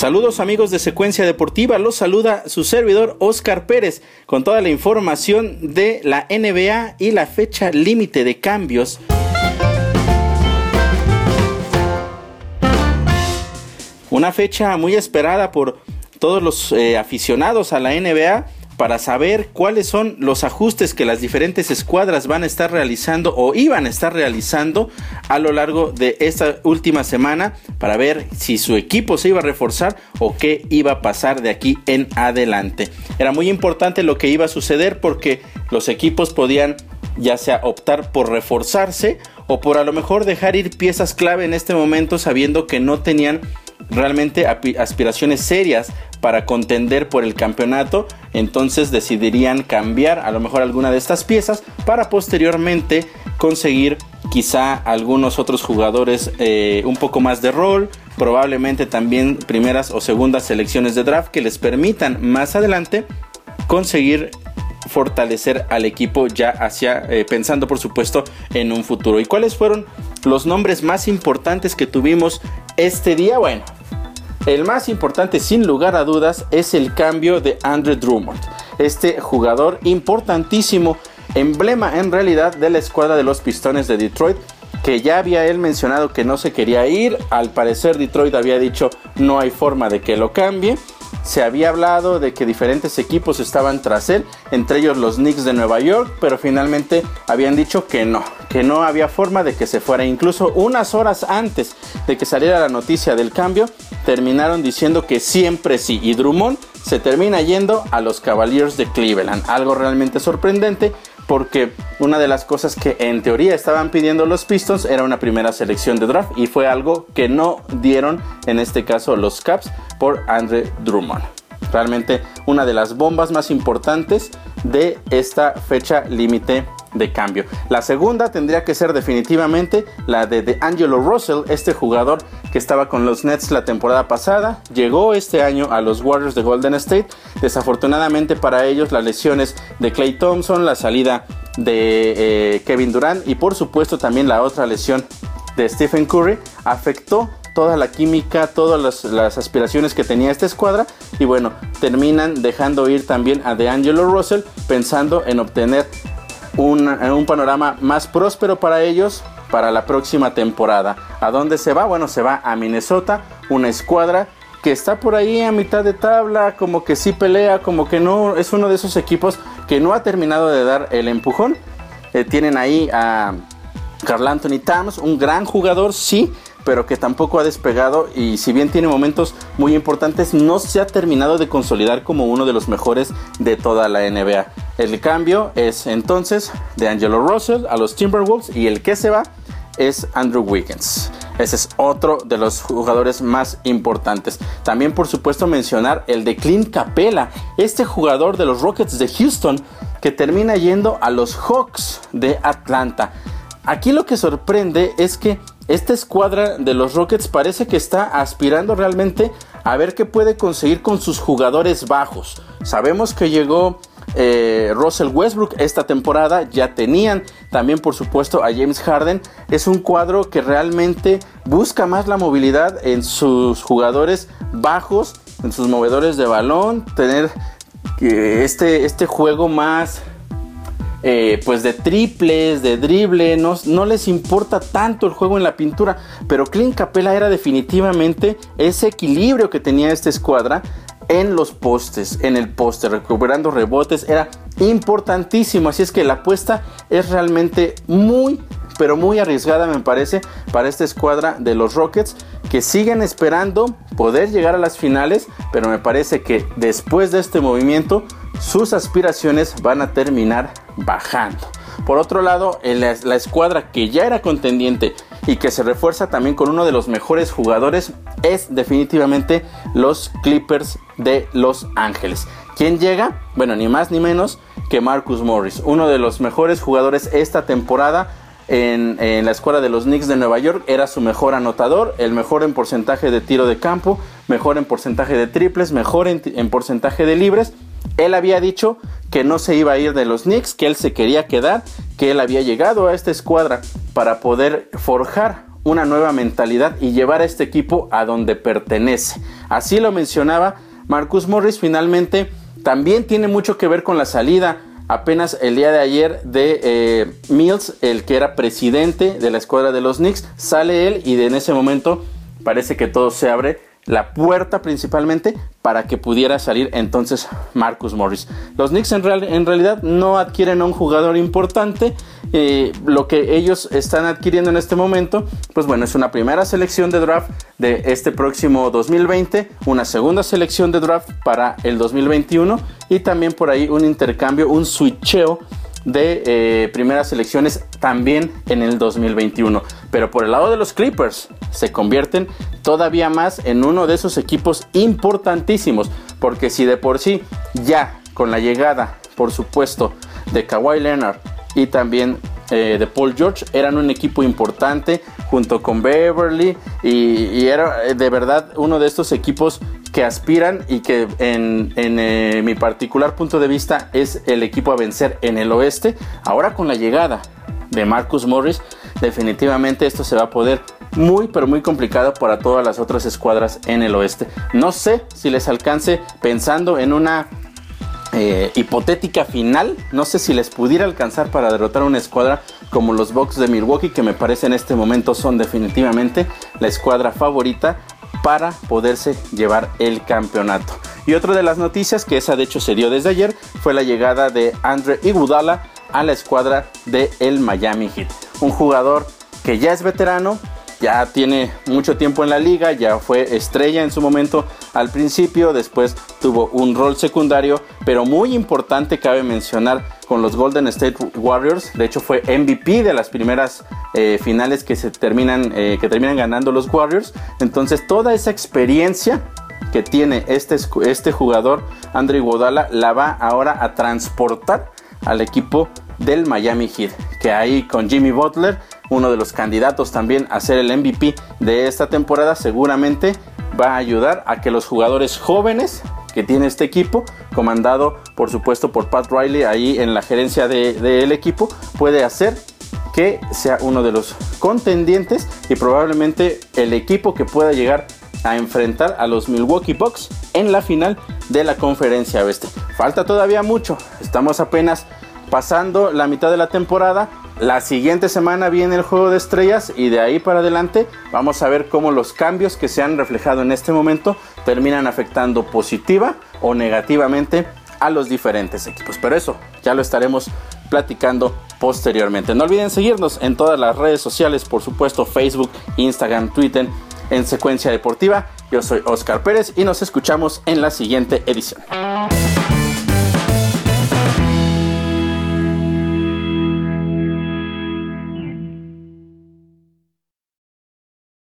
Saludos amigos de Secuencia Deportiva, los saluda su servidor Oscar Pérez con toda la información de la NBA y la fecha límite de cambios. Una fecha muy esperada por todos los eh, aficionados a la NBA para saber cuáles son los ajustes que las diferentes escuadras van a estar realizando o iban a estar realizando a lo largo de esta última semana para ver si su equipo se iba a reforzar o qué iba a pasar de aquí en adelante. Era muy importante lo que iba a suceder porque los equipos podían ya sea optar por reforzarse o por a lo mejor dejar ir piezas clave en este momento sabiendo que no tenían realmente aspiraciones serias para contender por el campeonato, entonces decidirían cambiar a lo mejor alguna de estas piezas para posteriormente conseguir quizá algunos otros jugadores eh, un poco más de rol, probablemente también primeras o segundas selecciones de draft que les permitan más adelante conseguir fortalecer al equipo ya hacia eh, pensando por supuesto en un futuro. ¿Y cuáles fueron los nombres más importantes que tuvimos este día? Bueno, el más importante, sin lugar a dudas, es el cambio de Andre Drummond. Este jugador importantísimo, emblema en realidad de la escuadra de los Pistones de Detroit, que ya había él mencionado que no se quería ir. Al parecer Detroit había dicho no hay forma de que lo cambie se había hablado de que diferentes equipos estaban tras él, entre ellos los Knicks de Nueva York, pero finalmente habían dicho que no, que no había forma de que se fuera. Incluso unas horas antes de que saliera la noticia del cambio, terminaron diciendo que siempre sí. Y Drummond se termina yendo a los Cavaliers de Cleveland. Algo realmente sorprendente porque una de las cosas que en teoría estaban pidiendo los Pistons era una primera selección de draft y fue algo que no dieron en este caso los Caps por Andre Drummond. Realmente una de las bombas más importantes de esta fecha límite de cambio. La segunda tendría que ser definitivamente la de, Angelo Russell, este jugador que estaba con los Nets la temporada pasada, llegó este año a los Warriors de Golden State. Desafortunadamente para ellos las lesiones de Clay Thompson, la salida de eh, Kevin Durant y por supuesto también la otra lesión de Stephen Curry afectó toda la química, todas las, aspiraciones que tenía esta escuadra y bueno, terminan dejando ir también a DeAngelo Russell pensando en obtener un, panorama más próspero para ellos para la próxima temporada. ¿A dónde se va? Bueno, se va a Minnesota, una escuadra que está por ahí a mitad de tabla, como que sí pelea, como que no, es uno de esos equipos que no ha terminado de dar el empujón. Eh, tienen ahí a Carl Anthony Towns, un gran jugador, sí, pero que tampoco ha despegado y si bien tiene momentos muy importantes, no se ha terminado de consolidar como uno de los mejores de toda la NBA. El cambio es entonces de Angelo Russell a los Timberwolves y el que se va es Andrew Wiggins. Ese es otro de los jugadores más importantes. También por supuesto mencionar el de Clint Capella, este jugador de los Rockets de Houston que termina yendo a los Hawks de Atlanta. Aquí lo que sorprende es que esta escuadra de los Rockets parece que está aspirando realmente a ver qué puede conseguir con sus jugadores bajos. Sabemos que llegó eh, Russell Westbrook. Esta temporada, ya tenían. También por supuesto a James Harden. Es un cuadro que realmente busca más la movilidad en sus jugadores bajos, en sus movedores de balón, tener eh, este, este juego más eh, pues de triples, de drible, no, no, les importa tanto el juego en la pintura, pero Clint Capella era definitivamente ese equilibrio que tenía esta escuadra en los postes, en el poste, recuperando rebotes, era importantísimo, así es que la apuesta es realmente muy, pero muy arriesgada me parece para esta escuadra de los Rockets que siguen esperando poder llegar a las finales, pero me parece que después de este movimiento sus aspiraciones van a terminar bajando. Por otro lado, la escuadra que ya era contendiente y que se refuerza también con uno de los mejores jugadores es definitivamente los Clippers de Los Ángeles. ¿Quién llega? Bueno, ni más ni menos que Marcus Morris, uno de los mejores jugadores esta temporada en, la escuadra de los Knicks de Nueva York. Era su mejor anotador, el mejor en porcentaje de tiro de campo, mejor en porcentaje de triples, mejor en porcentaje de libres él había dicho que no se iba a ir de los Knicks, que él se quería quedar, que él había llegado a esta escuadra para poder forjar una nueva mentalidad y llevar a este equipo a donde pertenece. Así lo mencionaba Marcus Morris finalmente también tiene mucho que ver con la salida apenas el día de ayer de eh, Mills, el que era presidente de la escuadra de los Knicks, sale él y en ese momento parece que todo se abre la puerta principalmente para que pudiera salir entonces Marcus Morris. Los Knicks en, en realidad no adquieren a un jugador importante. Eh, lo que ellos están adquiriendo en este momento, pues bueno, es una primera selección de draft de este próximo 2020, una segunda selección de draft para el 2021 y también por ahí un intercambio, un switcheo de eh, primeras selecciones también en el 2021. Pero por el lado de los Clippers se convierten todavía más en uno de esos equipos importantísimos. Porque si de por sí ya con la llegada, por supuesto, de Kawhi Leonard y también eh, de Paul George eran un equipo importante junto con Beverly y, era eh, de verdad uno de estos equipos que aspiran y que en, eh, mi particular punto de vista es el equipo a vencer en el oeste. Ahora con la llegada de Marcus Morris, definitivamente esto se va a poder muy pero muy complicado para todas las otras escuadras en el oeste. No sé si les alcance pensando en una eh, hipotética final. No sé si les pudiera alcanzar para derrotar una escuadra como los Bucks de Milwaukee, que me parece en este momento son definitivamente la escuadra favorita para poderse llevar el campeonato. Y otra de las noticias, que esa de hecho se dio desde ayer, fue la llegada de Andre Iguodala a la escuadra de Miami Heat. Un jugador que ya es veterano, ya tiene mucho tiempo en la liga, ya fue estrella en su momento al principio, después tuvo un rol secundario, pero muy importante cabe mencionar con los Golden State Warriors, de hecho fue MVP de las primeras eh, finales que se terminan, eh, que terminan ganando los Warriors, entonces toda esa experiencia que tiene este, este jugador, Andre Iguodala, la va ahora a transportar al equipo del Miami Heat, que ahí con Jimmy Butler uno de los candidatos también a ser el MVP de esta temporada, seguramente va a ayudar a que los jugadores jóvenes que tiene este equipo, comandado por supuesto por Pat Riley ahí en la gerencia del equipo, puede hacer que sea uno de los contendientes y probablemente el equipo que pueda llegar a enfrentar a los Milwaukee Bucks en la final de la conferencia oeste. Falta todavía mucho, estamos apenas pasando la mitad de la temporada, la siguiente semana viene el juego de estrellas y de ahí para adelante vamos a ver cómo los cambios que se han reflejado en este momento terminan afectando positiva o negativamente a los diferentes equipos. Pero eso ya lo estaremos platicando posteriormente. No olviden seguirnos en todas las redes sociales, por supuesto Facebook, Instagram, Twitter, en Secuencia Deportiva. Yo soy Oscar Pérez y nos escuchamos en la siguiente edición.